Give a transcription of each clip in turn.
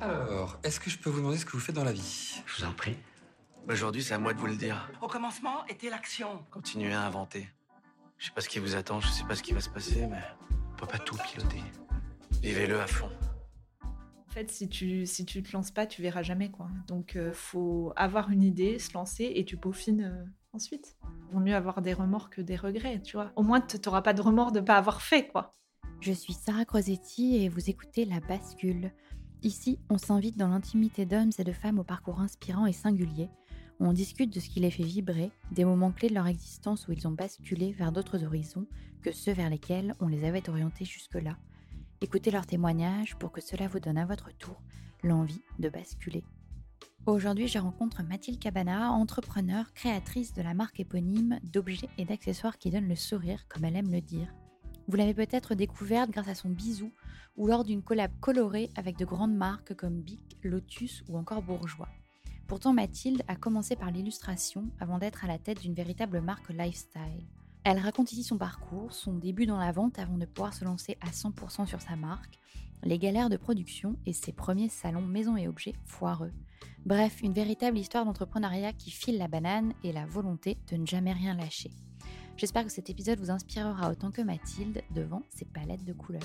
Alors, est-ce que je peux vous demander ce que vous faites dans la vie? Je vous en prie. Aujourd'hui, c'est à moi de vous le dire. Au commencement était l'action. Continuez à inventer. Je sais pas ce qui vous attend, je sais pas ce qui va se passer, mais on peut pas tout piloter. Vivez-le à fond. En fait, si tu si tu te lances pas, tu verras jamais quoi. Donc euh, faut avoir une idée, se lancer et tu peaufines euh, ensuite. Vaut mieux avoir des remords que des regrets, tu vois. Au moins tu n'auras pas de remords de pas avoir fait quoi. Je suis Sarah Crosetti et vous écoutez La Bascule. Ici, on s'invite dans l'intimité d'hommes et de femmes au parcours inspirant et singulier. où On discute de ce qui les fait vibrer, des moments clés de leur existence où ils ont basculé vers d'autres horizons que ceux vers lesquels on les avait orientés jusque-là. Écoutez leurs témoignages pour que cela vous donne à votre tour l'envie de basculer. Aujourd'hui, je rencontre Mathilde Cabana, entrepreneur, créatrice de la marque éponyme d'objets et d'accessoires qui donnent le sourire, comme elle aime le dire. Vous l'avez peut-être découverte grâce à son bisou ou lors d'une collab colorée avec de grandes marques comme Bic, Lotus ou encore Bourgeois. Pourtant, Mathilde a commencé par l'illustration avant d'être à la tête d'une véritable marque lifestyle. Elle raconte ici son parcours, son début dans la vente avant de pouvoir se lancer à 100% sur sa marque, les galères de production et ses premiers salons maison et objets foireux. Bref, une véritable histoire d'entrepreneuriat qui file la banane et la volonté de ne jamais rien lâcher. J'espère que cet épisode vous inspirera autant que Mathilde devant ses palettes de couleurs.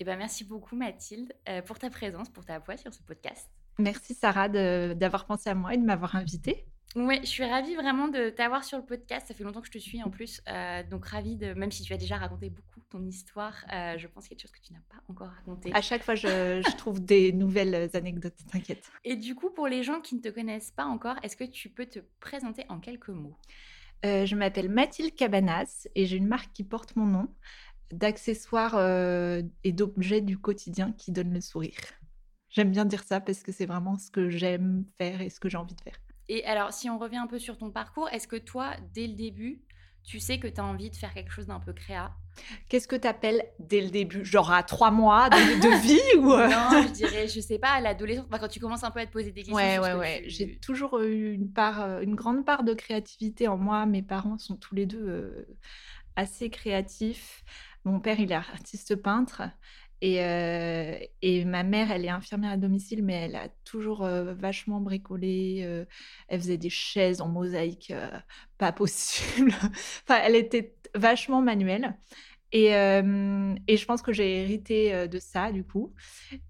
Eh ben, merci beaucoup Mathilde euh, pour ta présence, pour ta voix sur ce podcast. Merci Sarah de- d'avoir pensé à moi et de m'avoir invitée. Ouais, je suis ravie vraiment de t'avoir sur le podcast. Ça fait longtemps que je te suis en plus. Euh, donc ravie de, même si tu as déjà raconté beaucoup ton histoire, euh, je pense qu'il y a des choses que tu n'as pas encore racontées. À chaque fois, je, je trouve des nouvelles anecdotes, t'inquiète. Et du coup, pour les gens qui ne te connaissent pas encore, est-ce que tu peux te présenter en quelques mots? Euh, je m'appelle Mathilde Cabanas et j'ai une marque qui porte mon nom d'accessoires euh, et d'objets du quotidien qui donnent le sourire. J'aime bien dire ça parce que c'est vraiment ce que j'aime faire et ce que j'ai envie de faire. Et alors, si on revient un peu sur ton parcours, est-ce que toi, dès le début, tu sais que tu as envie de faire quelque chose d'un peu créa Qu'est-ce que tu appelles dès le début? Genre à trois mois de, de vie ou euh? Non, je dirais, je sais pas, à l'adolescence, enfin, quand tu commences un peu à te poser des questions. Ouais, ouais, ouais. tu- J'ai toujours eu une part, euh, une grande part de créativité en moi. Mes parents sont tous les deux euh, assez créatifs. Mon père, il est artiste peintre. Et, euh, et ma mère, elle est infirmière à domicile, mais elle a toujours euh, vachement bricolé. euh, elle faisait des chaises en mosaïque, pas possible. enfin, elle était vachement manuelle. Et, je pense que j'ai hérité de ça, du coup.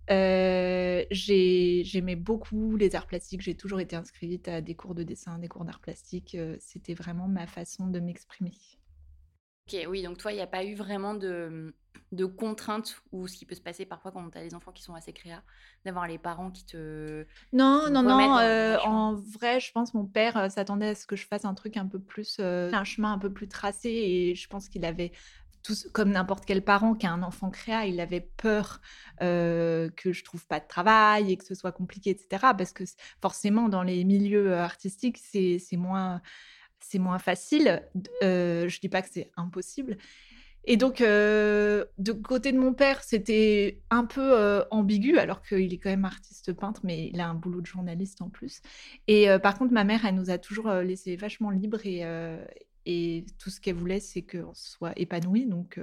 J'ai- J'aimais beaucoup les arts plastiques. J'ai toujours été inscrite à des cours de dessin, des cours d'art plastique. C'était vraiment ma façon de m'exprimer. Ok, oui, donc toi, il n'y a pas eu vraiment de, de contraintes ou ce qui peut se passer parfois quand tu as des enfants qui sont assez créa, d'avoir les parents qui te. Non, non, non. euh, en vrai, je pense mon père euh, s'attendait à ce que je fasse un truc un peu plus, euh, un chemin un peu plus tracé. Et je pense qu'il avait, tout, comme n'importe quel parent qui a un enfant créa, il avait peur que je trouve pas de travail et que ce soit compliqué, etc. Parce que forcément, dans les milieux artistiques, c'est moins, c'est moins facile. Euh, je dis pas que c'est impossible. Et donc, euh, de côté de mon père, c'était un peu euh, ambigu, alors qu'il est quand même artiste peintre, mais il a un boulot de journaliste en plus. Et euh, par contre, ma mère, elle nous a toujours laissé vachement libre et, et tout ce qu'elle voulait, c'est qu'on soit épanoui. Donc,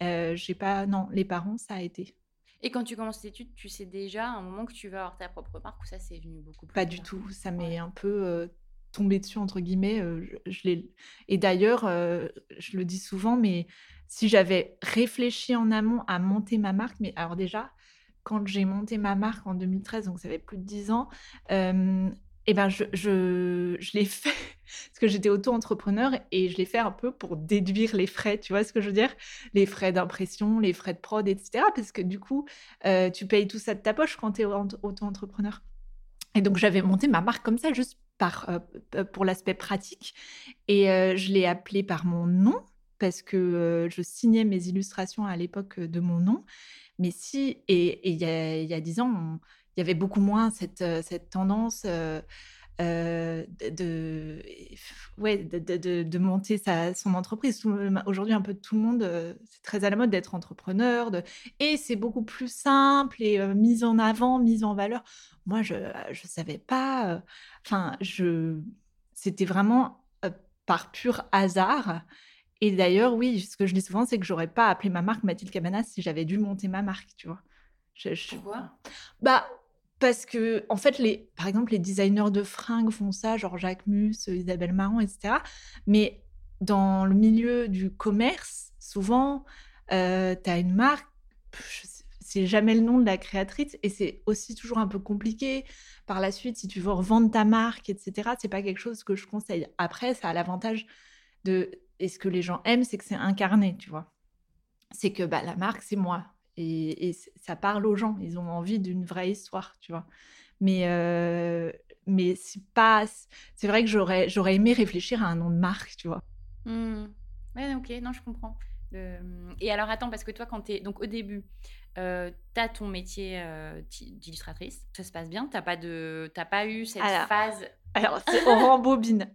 j'ai pas. Non, les parents, ça a été. Et quand tu commences tes études, tu sais déjà à un moment que tu vas avoir ta propre marque ou ça, c'est venu beaucoup plus Pas du tout. Ça m'est un peu tombé dessus, entre guillemets. je, Et d'ailleurs, je le dis souvent, mais si j'avais réfléchi en amont à monter ma marque, mais alors déjà, quand j'ai monté ma marque en 2013, donc ça fait plus de 10 ans, eh ben je, je, je l'ai fait parce que j'étais auto-entrepreneur et je l'ai fait un peu pour déduire les frais, tu vois ce que je veux dire? Les frais d'impression, les frais de prod, etc. Parce que du coup, tu payes tout ça de ta poche quand tu es auto-entrepreneur. Et donc j'avais monté ma marque comme ça, juste par, pour l'aspect pratique. Et je l'ai appelée par mon nom parce que je signais mes illustrations à l'époque de mon nom. Mais si, et il y a dix ans, il y avait beaucoup moins cette, cette tendance de, ouais, de, de, monter sa, son entreprise. Aujourd'hui, un peu tout le monde, c'est très à la mode d'être entrepreneur. De, et c'est beaucoup plus simple et mise en avant, mise en valeur. Moi, je ne savais pas. Enfin, je c'était vraiment par pur hasard. Et d'ailleurs, oui, ce que je dis souvent, c'est que j'aurais pas appelé ma marque Mathilde Cabanas si j'avais dû monter ma marque, tu vois. Pourquoi? Bah, parce que, en fait, par exemple, les designers de fringues font ça, genre Jacques Mus, Isabelle Marant, etc. Mais dans le milieu du commerce, souvent, euh, tu as une marque, c'est jamais le nom de la créatrice et c'est aussi toujours un peu compliqué. Par la suite, si tu veux revendre ta marque, etc., c'est pas quelque chose que je conseille. Après, ça a l'avantage de et ce que les gens aiment, c'est que c'est incarné, tu vois. C'est que bah, la marque, c'est moi. Et, ça parle aux gens. Ils ont envie d'une vraie histoire, tu vois. Mais, euh, mais c'est pas. C'est vrai que j'aurais, j'aurais aimé réfléchir à un nom de marque, tu vois. Mmh. Ouais, ok, non, je comprends. Et alors, attends, parce que toi, quand tu es. Donc, au début, euh, tu as ton métier d'illustratrice. Ça se passe bien Tu n'as pas, de... pas eu cette phase. Alors, c'est, on rembobine.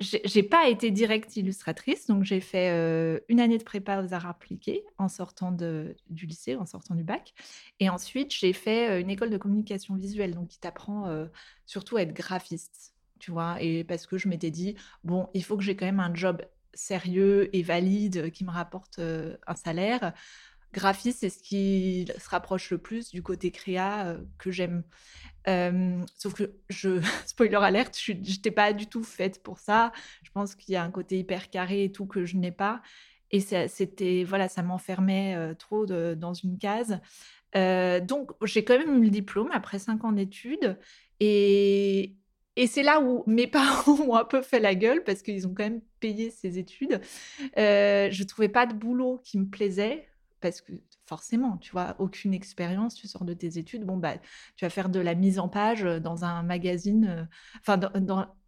J'ai pas été directe illustratrice, donc j'ai fait euh, une année de prépa aux arts appliqués en sortant de, du lycée, en sortant du bac. Et ensuite, j'ai fait euh, une école de communication visuelle, donc qui t'apprend euh, surtout à être graphiste, tu vois. Et parce que je m'étais dit, bon, il faut que j'ai quand même un job sérieux et valide qui me rapporte un salaire. Graphiste, c'est ce qui se rapproche le plus du côté créa que j'aime sauf que je, spoiler alerte, je n'étais pas du tout faite pour ça. Je pense qu'il y a un côté hyper carré et tout que je n'ai pas. Et c'était, voilà, ça m'enfermait trop dans une case. donc, j'ai quand même eu le diplôme après cinq ans d'études. Et, et c'est là où mes parents ont un peu fait la gueule parce qu'ils ont quand même payé ces études. je ne trouvais pas de boulot qui me plaisait parce que forcément, tu vois, aucune expérience, tu sors de tes études, bon, bah, tu vas faire de la mise en page dans un magazine, enfin,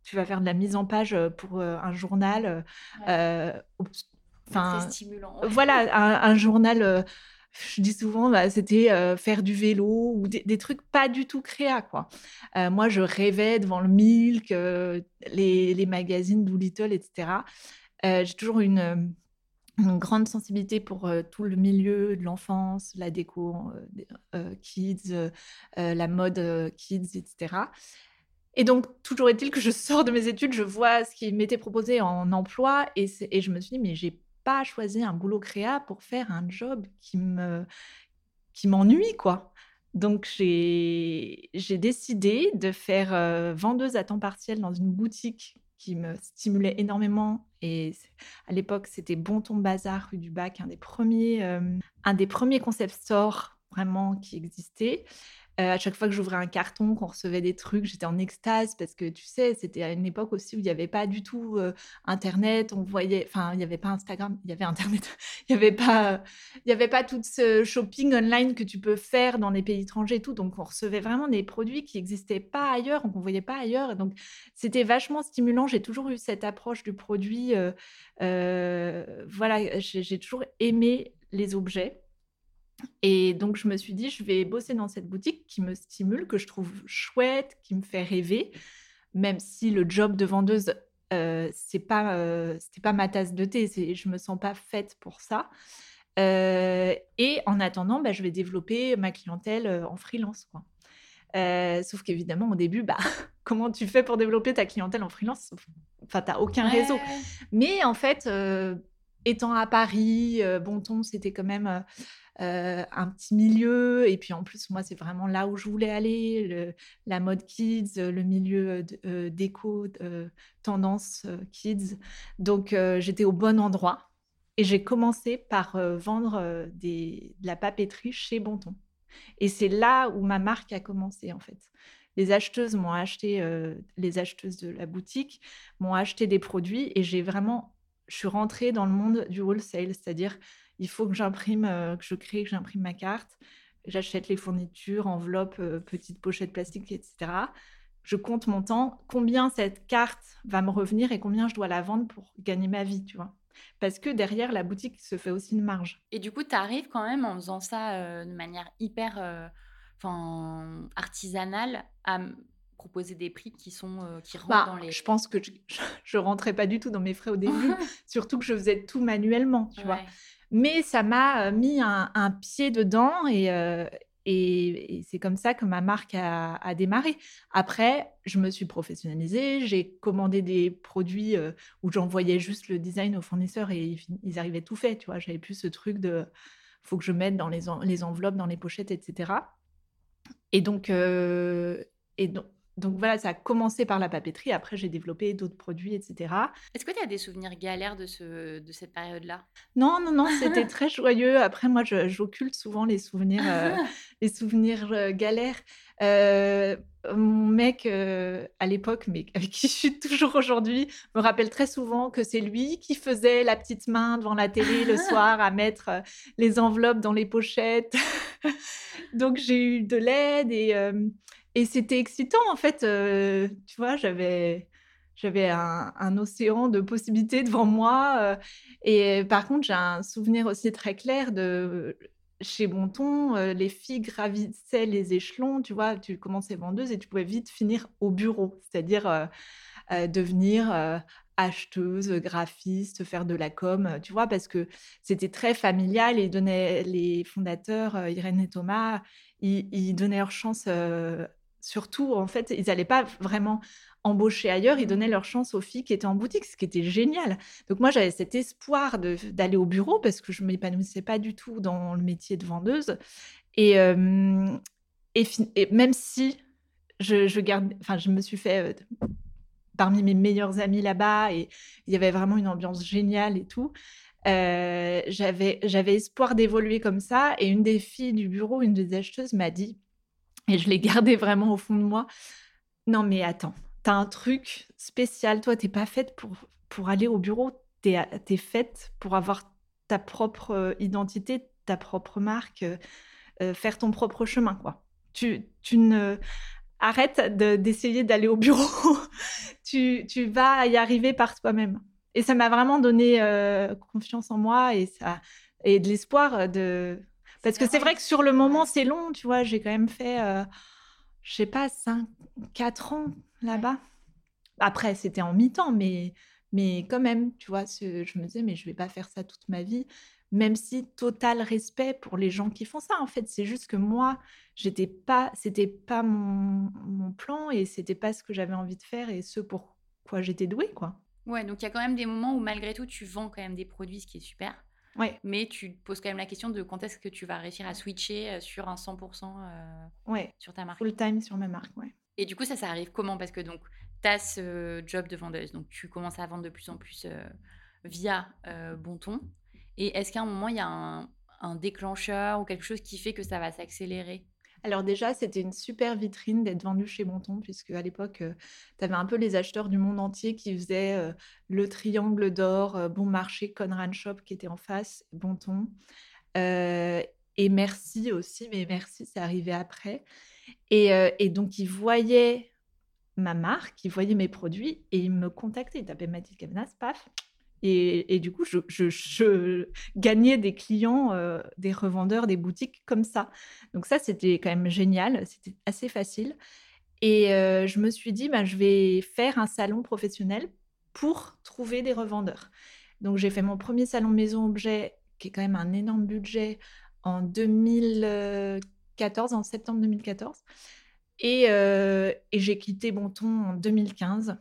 tu vas faire de la mise en page pour un journal. Enfin, stimulant. Voilà, un, journal. je dis souvent, bah, c'était faire du vélo ou des, trucs pas du tout créa, quoi. moi, je rêvais devant le Milk, les, les magazines Doolittle, etc. J'ai toujours une une grande sensibilité pour tout le milieu de l'enfance, la déco kids, la mode kids, etc. Et donc, toujours est-il que je sors de mes études, je vois ce qui m'était proposé en emploi et, et, je me suis dit, mais j'ai pas choisi un boulot créa pour faire un job qui me qui m'ennuie, quoi. Donc, j'ai décidé de faire vendeuse à temps partiel dans une boutique qui me stimulait énormément. Et à l'époque, c'était Bon Ton Bazar, rue du Bac, un des premiers, un des premiers concept stores vraiment qui existait. Euh, à chaque fois que j'ouvrais un carton, qu'on recevait des trucs, j'étais en extase parce que tu sais, c'était à une époque aussi où il n'y avait pas du tout euh, Internet. On voyait, enfin, il n'y avait pas Instagram, il y avait Internet. il n'y avait pas, il avait pas tout ce shopping online que tu peux faire dans les pays étrangers et tout. Donc, on recevait vraiment des produits qui n'existaient pas ailleurs, qu'on ne voyait pas ailleurs. Donc, c'était vachement stimulant. J'ai toujours eu cette approche du produit. Euh, voilà, j'ai toujours aimé les objets. Et donc, je me suis dit, je vais bosser dans cette boutique qui me stimule, que je trouve chouette, qui me fait rêver, même si le job de vendeuse c'est pas, c'était pas ma tasse de thé. Je me sens pas faite pour ça. et en attendant, bah, je vais développer ma clientèle en freelance, quoi. sauf qu'évidemment, au début, bah, comment tu fais pour développer ta clientèle en freelance? Enfin, tu n'as aucun réseau. Mais en fait, étant à Paris, Bonton, c'était quand même un petit milieu. Et puis en plus, moi, c'est vraiment là où je voulais aller, la mode kids, le milieu déco, tendance kids. Donc, j'étais au bon endroit. Et j'ai commencé par vendre des, de la papeterie chez Bonton. Et c'est là où ma marque a commencé, en fait. Les acheteuses m'ont acheté, les acheteuses de la boutique m'ont acheté des produits et j'ai vraiment, je suis rentrée dans le monde du wholesale, c'est-à-dire il faut que j'imprime, que je crée, que j'imprime ma carte, j'achète les fournitures, enveloppes, petites pochettes plastiques, etc. Je compte mon temps, combien cette carte va me revenir et combien je dois la vendre pour gagner ma vie, tu vois? Parce que derrière, la boutique se fait aussi une marge. Et du coup, tu arrives quand même en faisant ça de manière hyper artisanale à proposer des prix qui sont qui rentrent bah, dans les. Je pense que je, je, rentrais pas du tout dans mes frais au début, surtout que je faisais tout manuellement, tu vois. Mais ça m'a mis un, un, pied dedans et, et, c'est comme ça que ma marque a, a, démarré. Après, je me suis professionnalisée, j'ai commandé des produits où j'envoyais juste le design aux fournisseurs et ils, arrivaient tout fait, tu vois. J'avais plus ce truc de faut que je mette dans les, les enveloppes, dans les pochettes, etc. Et donc, et donc, donc voilà, ça a commencé par la papeterie. Après, j'ai développé d'autres produits, etc. Est-ce que tu as des souvenirs galères de, ce, de cette période-là? Non, non, non, c'était très joyeux. Après, moi, j'occulte souvent les souvenirs, les souvenirs galères. mon mec, à l'époque, mais avec qui je suis toujours aujourd'hui, me rappelle très souvent que c'est lui qui faisait la petite main devant la télé le soir à mettre les enveloppes dans les pochettes. Donc, j'ai eu de l'aide et et c'était excitant, en fait. tu vois, j'avais j'avais un, océan de possibilités devant moi. et par contre, j'ai un souvenir aussi très clair de chez Bonton, les filles gravissaient les échelons. Tu vois, tu commençais vendeuse et tu pouvais vite finir au bureau, c'est-à-dire devenir acheteuse, graphiste, faire de la com, tu vois, parce que c'était très familial et donnaient, les fondateurs, Irène et Thomas, ils, ils donnaient leur chance surtout, en fait, ils n'allaient pas vraiment embaucher ailleurs, ils donnaient leur chance aux filles qui étaient en boutique, ce qui était génial. Donc moi, j'avais cet espoir d'aller au bureau parce que je ne m'épanouissais pas du tout dans le métier de vendeuse. Et, et, même si je, garde, enfin, je me suis fait parmi mes meilleurs amis là-bas et il y avait vraiment une ambiance géniale et tout. j'avais espoir d'évoluer comme ça et une des filles du bureau, une des acheteuses m'a dit je l'ai gardé vraiment au fond de moi. Non, mais attends, tu as un truc spécial. Toi, t'es pas faite pour, pour aller au bureau. Tu es, faite pour avoir ta propre euh, identité, ta propre marque, euh, euh, faire ton propre chemin, quoi. Tu, tu ne arrête d'essayer d'aller au bureau. tu, tu, vas y arriver par toi-même. Et ça m'a vraiment donné confiance en moi et, ça, et de l'espoir de, parce que c'est vrai que sur le moment, c'est long, tu vois. J'ai quand même fait, euh, je sais pas, 5, 4 ans là-bas. Après, c'était en mi-temps, mais, mais quand même, tu vois, je me disais, mais je vais pas faire ça toute ma vie. Même si total respect pour les gens qui font ça, en fait, c'est juste que moi, j'étais pas, c'était pas mon, mon plan et c'était pas ce que j'avais envie de faire et ce pour quoi j'étais douée, quoi. Ouais, donc il y a quand même des moments où malgré tout, tu vends quand même des produits, ce qui est super. Mais tu te poses quand même la question de quand est-ce que tu vas réussir à switcher euh, sur un 100% euh, sur ta marque. Full time sur ma marque, ouais. Et du coup, ça, ça arrive comment? Parce que donc, tu as ce job de vendeuse, donc tu commences à vendre de plus en plus euh, via Bonton. Et est-ce qu'à un moment, il y a un, un déclencheur ou quelque chose qui fait que ça va s'accélérer? Alors déjà, c'était une super vitrine d'être vendu chez Bonton, puisque à l'époque, tu avais un peu les acheteurs du monde entier qui faisaient le Triangle d'Or, Bon Marché, Conran Shop qui était en face, Bonton. et Merci aussi, mais Merci, c'est arrivé après. Et, donc, ils voyaient ma marque, ils voyaient mes produits et ils me contactaient. Ils tapaient Mathilde Cavanas, paf, et, du coup, je, gagnais des clients, euh, des revendeurs, des boutiques comme ça. Donc ça, c'était quand même génial, c'était assez facile. Et euh, je me suis dit, bah, je vais faire un salon professionnel pour trouver des revendeurs. Donc j'ai fait mon premier salon maison objet, qui est quand même un énorme budget, en 2014, en septembre 2014. Et, et j'ai quitté Bonton en 2015.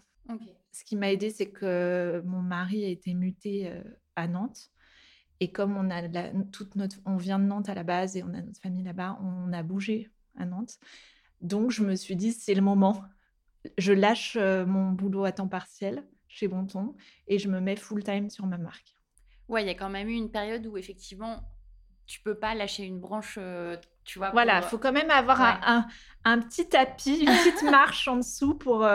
Ce qui m'a aidé, c'est que mon mari a été muté à Nantes. Et comme on a toute notre, on vient de Nantes à la base et on a notre famille là-bas, on a bougé à Nantes. Donc je me suis dit c'est le moment. Je lâche mon boulot à temps partiel chez Bonton et je me mets full time sur ma marque. Ouais, il y a quand même eu une période où effectivement tu peux pas lâcher une branche, tu vois. Voilà, il faut quand même avoir un, un, petit tapis, une petite marche en dessous pour,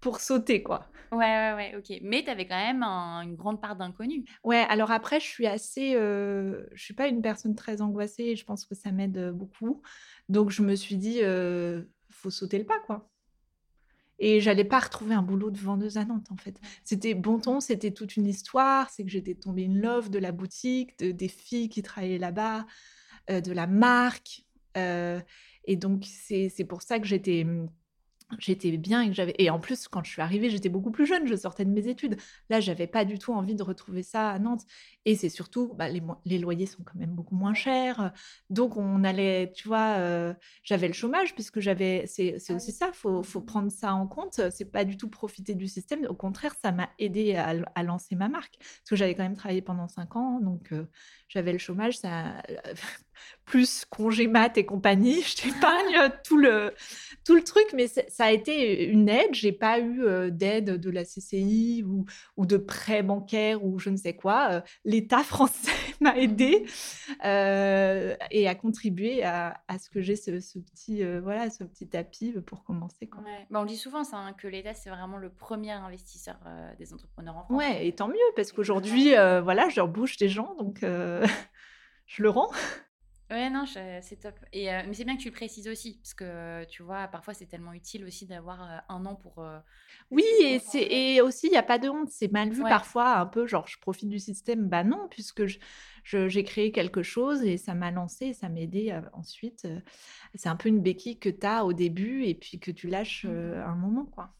pour sauter quoi. Ouais, ouais, ouais, ok. Mais tu avais quand même une grande part d'inconnu. Ouais, alors après, je suis assez. je suis pas une personne très angoissée et je pense que ça m'aide beaucoup. Donc, je me suis dit, il faut sauter le pas, quoi. Et j'allais pas retrouver un boulot de vendeuse à Nantes, en fait. C'était bon ton, c'était toute une histoire. C'est que j'étais tombée in love de la boutique, de, des filles qui travaillaient là-bas, de la marque. Et donc, c'est pour ça que j'étais mmh, j'étais bien et que j'avais et en plus quand je suis arrivée j'étais beaucoup plus jeune je sortais de mes études. Là j'avais pas du tout envie de retrouver ça à Nantes. Et c'est surtout bah, les, les, loyers sont quand même beaucoup moins chers. Donc on allait tu vois j'avais le chômage puisque j'avais c'est ah aussi ça faut faut prendre ça en compte. C'est pas du tout profiter du système. Au contraire ça m'a aidé à, à, lancer ma marque. Parce que j'avais quand même travaillé pendant cinq ans donc j'avais le chômage ça plus congé mat et compagnie, je t'épargne tout le, tout le truc, mais ça a été une aide. J'ai pas eu d'aide de la CCI ou, ou de prêt bancaire ou je ne sais quoi. L'État français m'a aidé et a contribué à, à ce que j'ai ce, ce, petit, voilà, ce petit tapis pour commencer. Quoi. Bah, on dit souvent ça, hein, que l'État, c'est vraiment le premier investisseur des entrepreneurs en France. Ouais, et tant mieux, parce qu'aujourd'hui, voilà, je rebouche des gens, donc je le rends. Ouais, non, c'est top. Et, mais c'est bien que tu le précises aussi, parce que tu vois, parfois c'est tellement utile aussi d'avoir un an pour. oui, et, c'est, et aussi, il n'y a pas de honte. C'est mal vu parfois, un peu genre, je profite du système. Bah non, puisque je, j'ai créé quelque chose et ça m'a lancé, ça m'a aidé ensuite. c'est un peu une béquille que tu as au début et puis que tu lâches mmh. un moment, quoi.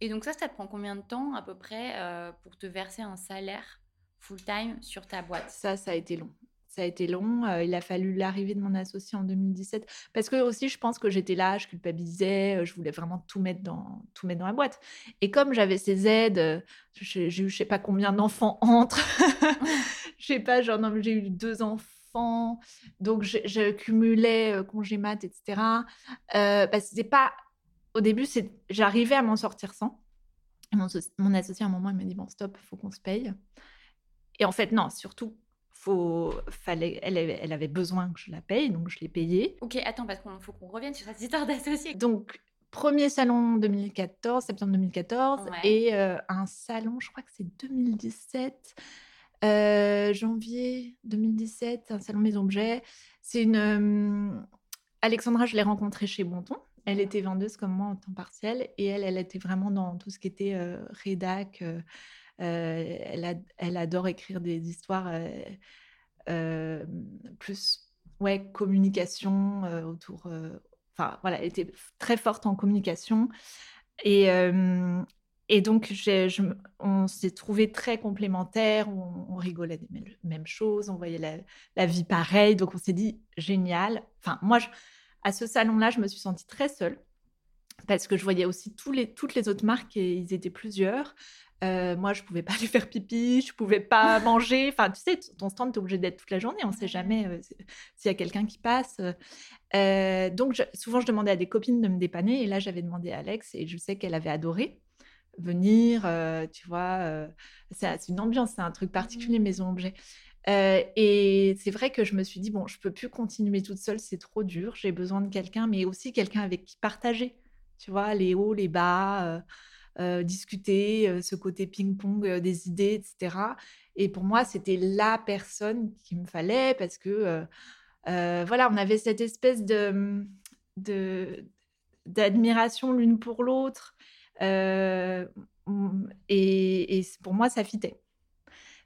Et donc, ça, ça te prend combien de temps à peu près pour te verser un salaire full-time sur ta boîte? Ça, ça a été long ça a été long. il a fallu l'arrivée de mon associé en 2017 parce que aussi je pense que j'étais là, je culpabilisais, je voulais vraiment tout mettre dans tout mettre dans la boîte. Et comme j'avais ces aides, j'ai eu je sais pas combien d'enfants entre, je sais pas, genre j'ai eu deux enfants, donc je, cumulais congé mat, etc. Euh, bah, c'était pas au début, c'est j'arrivais à m'en sortir sans. mon, mon associé à un moment il m'a dit bon stop, faut qu'on se paye. Et en fait non, surtout faut, fallait, elle, elle, avait besoin que je la paye, donc je l'ai payée. Ok, attends, parce qu'il faut qu'on revienne sur cette histoire d'associé. Donc, premier salon 2014, septembre 2014, et euh, un salon, je crois que c'est 2017, euh, janvier 2017, un salon Maison Objet. C'est une. Euh, Alexandra, je l'ai rencontrée chez Bonton. Elle était vendeuse comme moi en temps partiel, et elle, elle était vraiment dans tout ce qui était rédac elle, elle, adore écrire des histoires plus ouais, communication autour. Enfin, voilà, elle était très forte en communication. Et, et donc, je, on s'est trouvés très complémentaires, on, rigolait des mêmes choses, on voyait la, la vie pareille. Donc, on s'est dit, génial. Enfin, moi, à ce salon-là, je me suis sentie très seule parce que je voyais aussi tous les, toutes les autres marques et ils étaient plusieurs. Euh, moi, je pouvais pas aller faire pipi, je pouvais pas manger. Enfin, tu sais, ton stand, tu es obligé d'être toute la journée. On ne sait jamais euh, s'il y a quelqu'un qui passe. Euh, donc, souvent, je demandais à des copines de me dépanner. Et là, j'avais demandé à Alex et je sais qu'elle avait adoré venir. tu vois, c'est une ambiance, c'est un truc particulier, mmh. maison objet. et c'est vrai que je me suis dit, bon, je peux plus continuer toute seule, c'est trop dur. J'ai besoin de quelqu'un, mais aussi quelqu'un avec qui partager. Tu vois, les hauts, les bas. Euh, discuter, euh, ce côté ping-pong euh, des idées, etc. Et pour moi, c'était la personne qu'il me fallait parce que, voilà, on avait cette espèce de, d'admiration l'une pour l'autre. et, et, pour moi, ça fitait.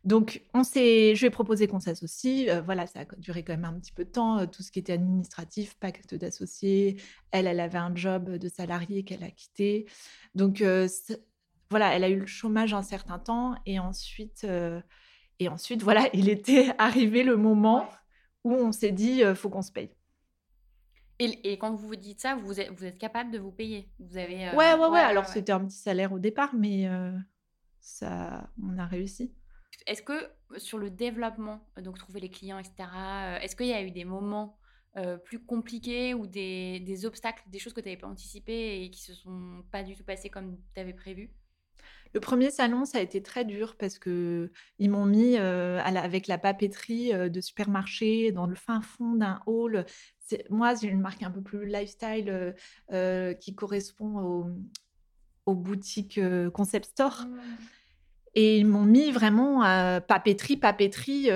Donc, on s'est, je lui ai proposé qu'on s'associe. Euh, voilà, ça a duré quand même un petit peu de temps, euh, tout ce qui était administratif, pacte d'associés. Elle, elle avait un job de salarié qu'elle a quitté. Donc, euh, voilà, elle a eu le chômage un certain temps et ensuite, et ensuite voilà, il était arrivé le moment où on s'est dit, faut qu'on se paye. Et, quand vous vous dites ça, vous êtes, vous êtes capable de vous payer? Vous avez, ouais, ouais, ouais, Alors, c'était un petit salaire au départ, mais ça, on a réussi. Est-ce que sur le développement, donc trouver les clients, etc., est-ce qu'il y a eu des moments plus compliqués ou des, des, obstacles, des choses que tu n'avais pas anticipées et qui se sont pas du tout passées comme tu avais prévu? Le premier salon, ça a été très dur parce que ils m'ont mis avec la papeterie de supermarché dans le fin fond d'un hall. Moi, j'ai une marque un peu plus lifestyle qui correspond aux, boutiques concept store. Mmh. Et ils m'ont mis vraiment à papeterie, papeterie,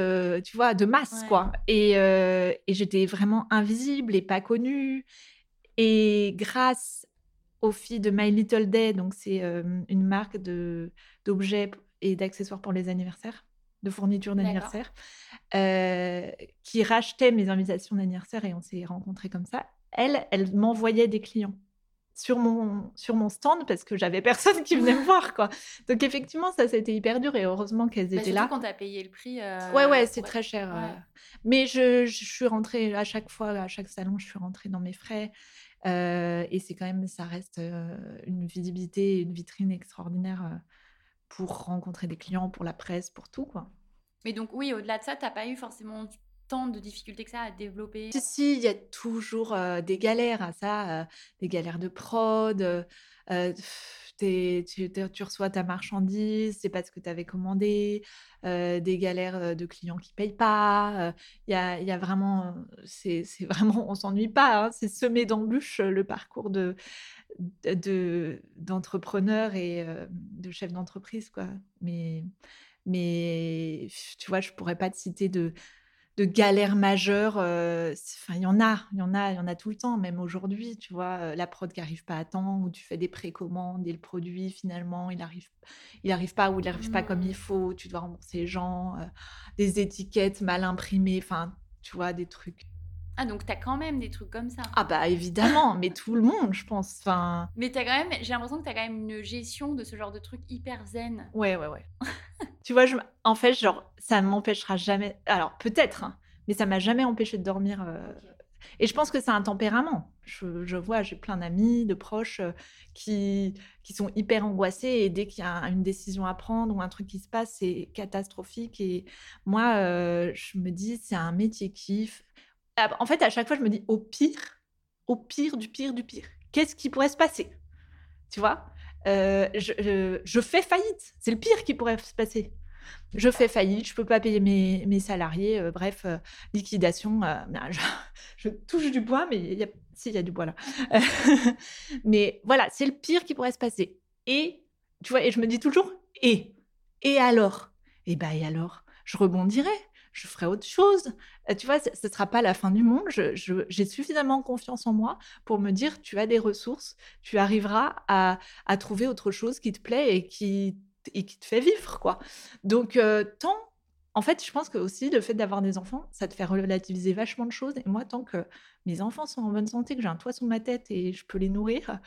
tu vois, de masse, quoi. Et, et j'étais vraiment invisible et pas connue. Et grâce aux filles de My Little Day. Donc, c'est une marque d'objets et d'accessoires pour les anniversaires, de fournitures d'anniversaire, qui rachetait mes invitations d'anniversaire et on s'est rencontrés comme ça. Elle, elle m'envoyait des clients sur mon, sur mon stand parce que j'avais personne qui venait me voir. quoi. Donc, effectivement, ça, c'était hyper dur et heureusement qu'elles bah, étaient là. quand tu as payé le prix. Ouais, ouais, c'est très cher. Mais je, je, suis rentrée à chaque fois, à chaque salon, je suis rentrée dans mes frais et c'est quand même, ça reste une visibilité, une vitrine extraordinaire pour rencontrer des clients, pour la presse, pour tout, quoi. Mais donc, oui, au-delà de ça, tu n'as pas eu forcément tant de difficultés que ça à développer? Si, il y a toujours des galères à ça, des galères de prod tu, reçois ta marchandise, c'est pas ce que tu avais commandé, des galères de clients qui payent pas. Il y, a, vraiment, c'est vraiment, on s'ennuie pas. Hein, c'est semé d'embûches le parcours de d'entrepreneur et de chef d'entreprise quoi. Mais mais tu vois, je pourrais pas te citer de de galères majeures. Enfin, il y en a, il y en a, il y en a tout le temps, même aujourd'hui, tu vois, la prod qui arrive pas à temps, ou tu fais des précommandes et le produit finalement il arrive, il arrive pas ou il arrive pas comme il mmh. faut, tu dois rembourser les gens, des étiquettes mal imprimées, enfin, tu vois, des trucs. Ah, donc tu as quand même des trucs comme ça. Ah, bah évidemment, mais tout le monde, je pense. Enfin... Mais as quand même, j'ai l'impression que tu as quand même une gestion de ce genre de trucs hyper zen. Ouais, ouais, ouais. tu vois, je... en fait, genre, ça ne m'empêchera jamais. Alors, peut-être, hein, mais ça m'a jamais empêché de dormir. Euh, et je pense que c'est un tempérament. Je, vois, j'ai plein d'amis, de proches euh, qui, qui sont hyper angoissés et dès qu'il y a une décision à prendre ou un truc qui se passe, c'est catastrophique. Et moi, euh, je me dis, c'est un métier kiff en fait, à chaque fois, je me dis au pire, au pire du pire du pire, qu'est-ce qui pourrait se passer? Tu vois? Euh, je, fais faillite. C'est le pire qui pourrait se passer. Je fais faillite, je peux pas payer mes, salariés, euh, bref, euh, liquidation. Je, touche du bois, mais il y a, si, il y a du bois là. mais voilà, c'est le pire qui pourrait se passer. Et tu vois, et je me dis toujours et et alors? Et eh ben et alors, je rebondirai je ferai autre chose. Euh, tu vois, ce ne sera pas la fin du monde. J'ai suffisamment confiance en moi pour me dire, tu as des ressources, tu arriveras à, trouver autre chose qui te plaît et qui, te fait vivre, quoi. Donc, euh, tant... En fait, je pense que aussi le fait d'avoir des enfants, ça te fait relativiser vachement de choses. Et moi, tant que mes enfants sont en bonne santé, que j'ai un toit sous ma tête et je peux les nourrir,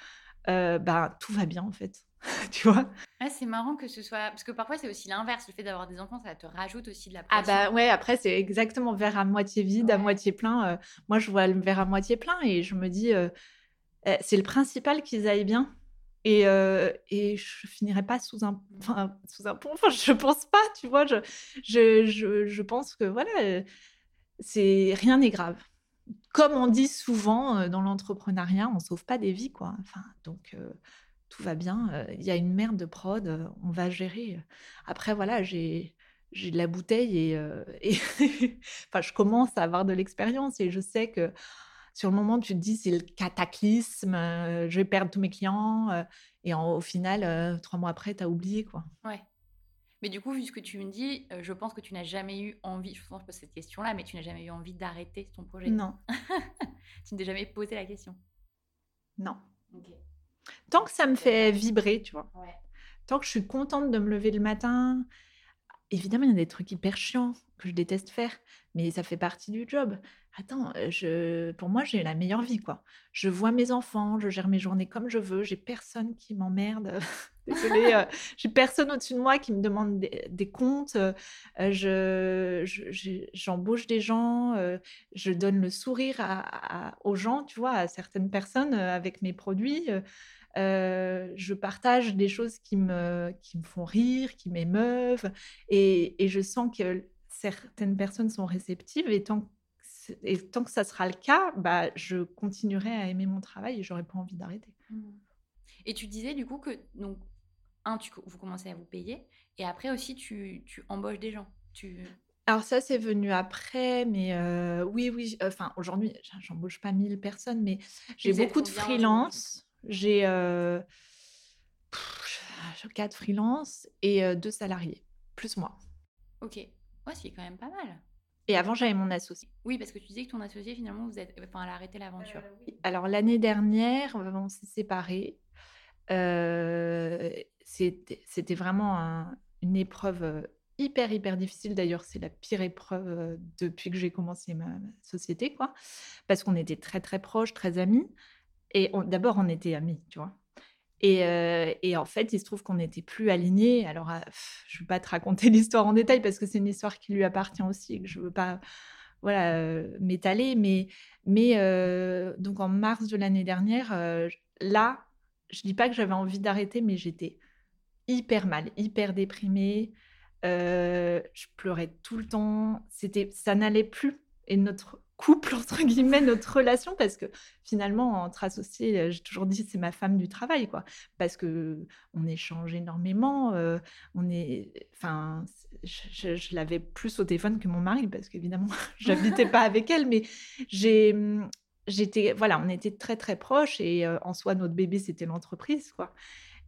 euh, bah, tout va bien en fait. tu vois? C'est marrant que ce soit. Parce que parfois, c'est aussi l'inverse. Le fait d'avoir des enfants, ça te rajoute aussi de la pression. Ah, bah ouais, après, c'est exactement verre à moitié vide, à moitié plein. Euh, moi, je vois le verre à moitié plein et je me dis, euh, eh, c'est le principal qu'ils aillent bien. Et, euh, et je finirai pas sous un, enfin, sous un pont. Enfin, je pense pas, tu vois. Je, je, je, je pense que voilà, c'est rien n'est grave. Comme on dit souvent dans l'entrepreneuriat, on sauve pas des vies, quoi. Enfin, donc tout va bien. Il y a une merde de prod, on va gérer. Après, voilà, j'ai j'ai de la bouteille et, enfin, je commence à avoir de l'expérience et je sais que sur le moment, tu te dis c'est le cataclysme, je vais perdre tous mes clients et au final, trois mois après, tu as oublié quoi. Ouais. Mais du coup, vu ce que tu me dis, je pense que tu n'as jamais eu envie, je pense pas cette question-là, mais tu n'as jamais eu envie d'arrêter ton projet. Non. tu ne t'es jamais posé la question. Non. Ok. Tant que ça me fait vibrer, tu vois. Tant que je suis contente de me lever le matin. Évidemment, il y a des trucs hyper chiants, que je déteste faire, mais ça fait partie du job. Attends, euh, je, pour moi, j'ai la meilleure vie, quoi. Je vois mes enfants, je gère mes journées comme je veux, j'ai personne qui m'emmerde. Désolée, euh, j'ai personne au-dessus de moi qui me demande des, comptes. euh, je, j'embauche des gens, euh, je donne le sourire à- à- aux gens, tu vois, à certaines personnes avec mes produits. Euh, euh, je partage des choses qui me, qui me font rire, qui m'émeuvent, et, et je sens que certaines personnes sont réceptives, et tant et tant que ça sera le cas, bah, je continuerai à aimer mon travail et j'aurai pas envie d'arrêter. Et tu disais du coup que, donc, un, tu, vous commencez à vous payer, et après aussi, tu, tu embauches des gens. Tu... Alors ça, c'est venu après, mais euh, oui, oui. Enfin, aujourd'hui, j'en- j'embauche pas 1000 personnes, mais j'ai beaucoup de aujourd'hui? freelance. J'ai euh, quatre freelance et euh, deux salariés, plus moi. Ok. Ouais, c'est quand même pas mal. Et avant, j'avais mon associé. Oui, parce que tu disais que ton associé, finalement, vous êtes... enfin, elle a arrêté l'aventure. Alors l'année dernière, euh, on s'est séparés. Euh, C'était vraiment un- une épreuve euh, hyper, hyper difficile. D'ailleurs, c'est la pire épreuve euh, depuis que j'ai commencé ma, ma société, quoi. Parce qu'on était très, très proches, très amis. Et d'abord, on était amis, tu vois. Et, euh, et en fait, il se trouve qu'on n'était plus alignés. Alors, euh, pff, je ne vais pas te raconter l'histoire en détail parce que c'est une histoire qui lui appartient aussi et que je ne veux pas voilà, euh, m'étaler. Mais, mais euh, donc, en mars de l'année dernière, là, je dis pas que j'avais envie d'arrêter, mais j'étais hyper mal, hyper déprimée. Je pleurais tout le temps. C'était, ça n'allait plus. Et notre couple, entre guillemets, notre relation, parce que finalement, entre associés, euh, j'ai toujours dit c'est ma femme du travail, quoi. Parce que on échange énormément. euh, on est, enfin, je, l'avais plus au téléphone que mon mari, parce qu'évidemment, j'habitais pas avec elle, mais j'ai, hum, j'étais, voilà, on était très très proches et euh, en soi, notre bébé, c'était l'entreprise, quoi.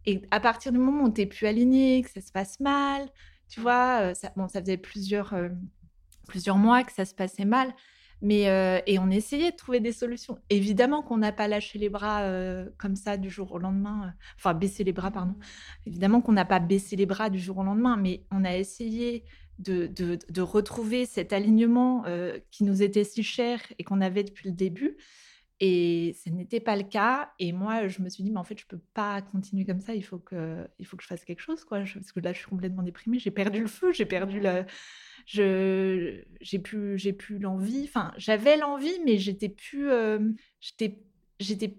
Et à partir du moment où t'es plus aligné, que ça se passe mal, tu vois, ça, bon, ça faisait plusieurs, plusieurs mois que ça se passait mal, mais euh, et on essayait de trouver des solutions. Évidemment qu'on n'a pas lâché les bras euh, comme ça du jour au lendemain, euh, enfin baissé les bras, pardon. Évidemment qu'on n'a pas baissé les bras du jour au lendemain, mais on a essayé de, de- de retrouver cet alignement euh, qui nous était si cher et qu'on avait depuis le début. Et ce n'était pas le cas. Et moi, je me suis dit, mais en fait, je peux pas continuer comme ça. Il faut que, il faut que je fasse quelque chose, quoi. Je- parce que là, je suis complètement déprimée. J'ai perdu le feu. J'ai perdu la, je, j'ai plus, j'ai plus l'envie. Enfin, j'avais l'envie, mais j'étais plus, euh, j'étais, j'étais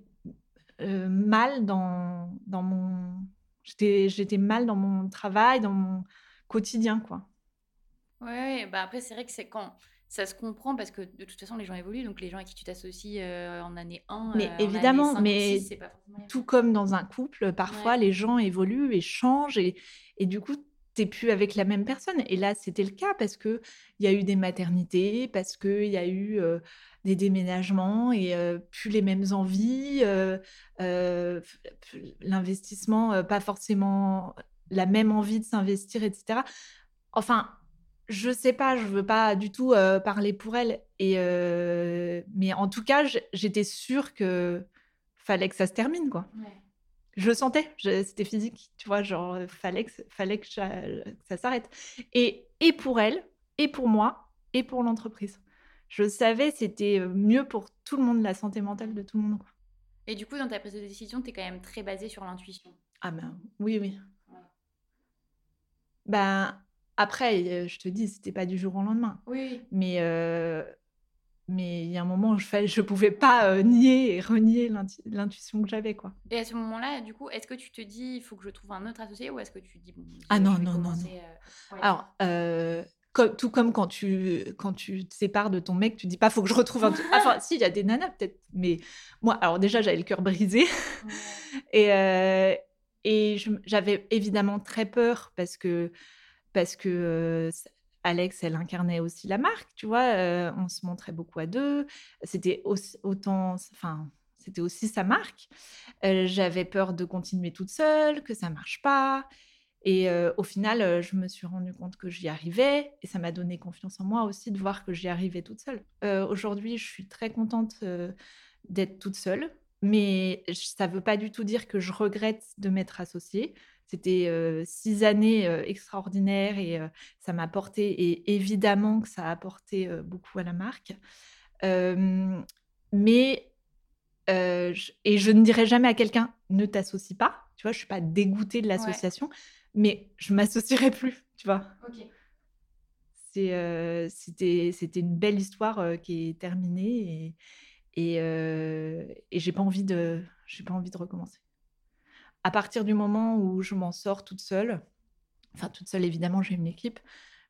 euh, mal dans, dans mon, j'étais, j'étais mal dans mon travail, dans mon quotidien, quoi. Ouais, bah après, c'est vrai que c'est quand ça se comprend parce que de toute façon, les gens évoluent. Donc, les gens avec qui tu t'associes euh, en année 1, Mais euh, évidemment, 5 ou mais 6, c'est pas forcément les mêmes. tout comme dans un couple, parfois Ouais. les gens évoluent et changent et, et du coup, t'es plus avec la même personne. Et là, c'était le cas parce que il y a eu des maternités, parce qu'il y a eu des déménagements et plus les mêmes envies, l'investissement, pas forcément la même envie de s'investir, etc. Enfin, je sais pas, je veux pas du tout parler pour elle. Et mais en tout cas, j'étais sûre que fallait que ça se termine, quoi. Je le sentais, c'était physique, tu vois, genre euh, fallait que, fallait que, ça, s'arrête. Et, et pour elle, et pour moi, et pour l'entreprise. Je savais, c'était euh, mieux pour tout le monde, la santé mentale de tout le monde. Et du coup, dans ta prise de décision, tu es quand même très basée sur l'intuition. Ah ben oui, oui. Ouais. Ben après, euh, je te dis, c'était pas du jour au lendemain. Oui. Mais euh, mais il y a un moment où je ne je pouvais pas euh, nier et renier l'intu- l'intuition que j'avais, quoi. Et à ce moment-là, du coup, est-ce que tu te dis, il faut que je trouve un autre associé ou est-ce que tu dis, bon, Ah non, non, non, euh, ouais. Alors, euh, comme- tout comme quand tu, quand tu te sépares de ton mec, tu dis pas, faut que je retrouve un. Enfin, si, il y a des nanas peut-être, mais moi, alors déjà, j'avais le cœur brisé. Ouais. Et, et j'avais évidemment très peur parce que, parce que Alex, elle incarnait aussi la marque, tu vois. on se montrait beaucoup à deux. C'était aussi, autant, enfin, c'était aussi sa marque. J'avais peur de continuer toute seule, que ça marche pas. Et au final, je me suis rendu compte que j'y arrivais et ça m'a donné confiance en moi aussi de voir que j'y arrivais toute seule. Aujourd'hui, je suis très contente d'être toute seule. mais ça ne veut pas du tout dire que je regrette de m'être associée. C'était six années extraordinaires et ça m'a apporté, et évidemment que ça a apporté beaucoup à la marque. mais, et je ne dirais jamais à quelqu'un, ne t'associe pas. Tu vois, je ne suis pas dégoûtée de l'association, mais je m'associerai plus, tu vois. C'était une belle histoire qui est terminée et, et, et j'ai pas envie de j'ai pas envie de recommencer à partir du moment où je m'en sors toute seule, enfin toute seule évidemment, j'ai une équipe,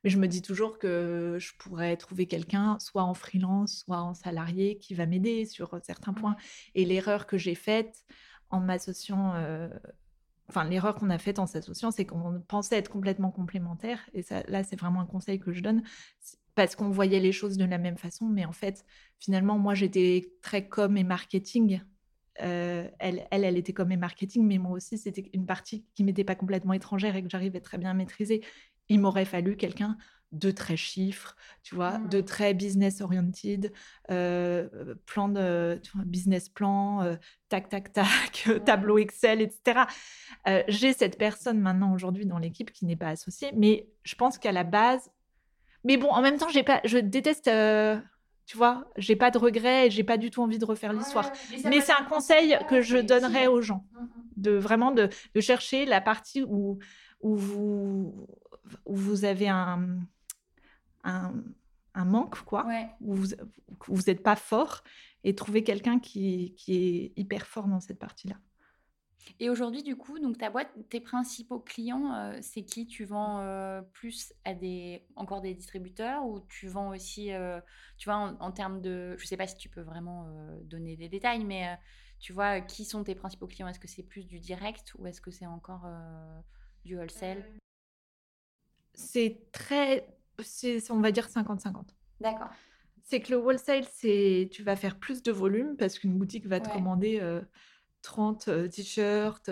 mais je me dis toujours que je pourrais trouver quelqu'un, soit en freelance, soit en salarié, qui va m'aider sur certains points. Et l'erreur que j'ai faite en m'associant, euh, enfin l'erreur qu'on a faite en s'associant, c'est qu'on pensait être complètement complémentaires. Et ça, là, c'est vraiment un conseil que je donne parce qu'on voyait les choses de la même façon, mais en fait, finalement, moi, j'étais très com et marketing elle, elle, elle, était comme mes marketing, mais moi aussi, c'était une partie qui m'était pas complètement étrangère et que j'arrivais très bien à maîtriser. Il m'aurait fallu quelqu'un de très chiffres, tu vois, de mmh. très business oriented, plan de business plan, tac tac tac, tableau Excel, etc. J'ai cette personne maintenant aujourd'hui dans l'équipe qui n'est pas associée, mais je pense qu'à la base, mais bon, en même temps, j'ai pas, je déteste tu vois, j'ai pas de regrets et j'ai pas du tout envie de refaire l'histoire. mais, c'est un conseil que je donnerais aux gens, mmh, mmh. de vraiment de, chercher la partie où, où, vous, où vous avez un, un, manque, quoi, où vous n'êtes pas fort, et trouver quelqu'un qui, qui est hyper fort dans cette partie-là. Et aujourd'hui, du coup, donc ta boîte, tes principaux clients, euh, c'est qui? Tu vends euh, plus à des encore des distributeurs ou tu vends aussi, euh, tu vois, en, termes de, je sais pas si tu peux vraiment donner des détails, mais tu vois, qui sont tes principaux clients? Est-ce que c'est plus du direct ou est-ce que c'est encore du wholesale? C'est très, on va dire 50-50. D'accord. C'est que le wholesale, c'est tu vas faire plus de volume parce qu'une boutique va te commander 30 t-shirts,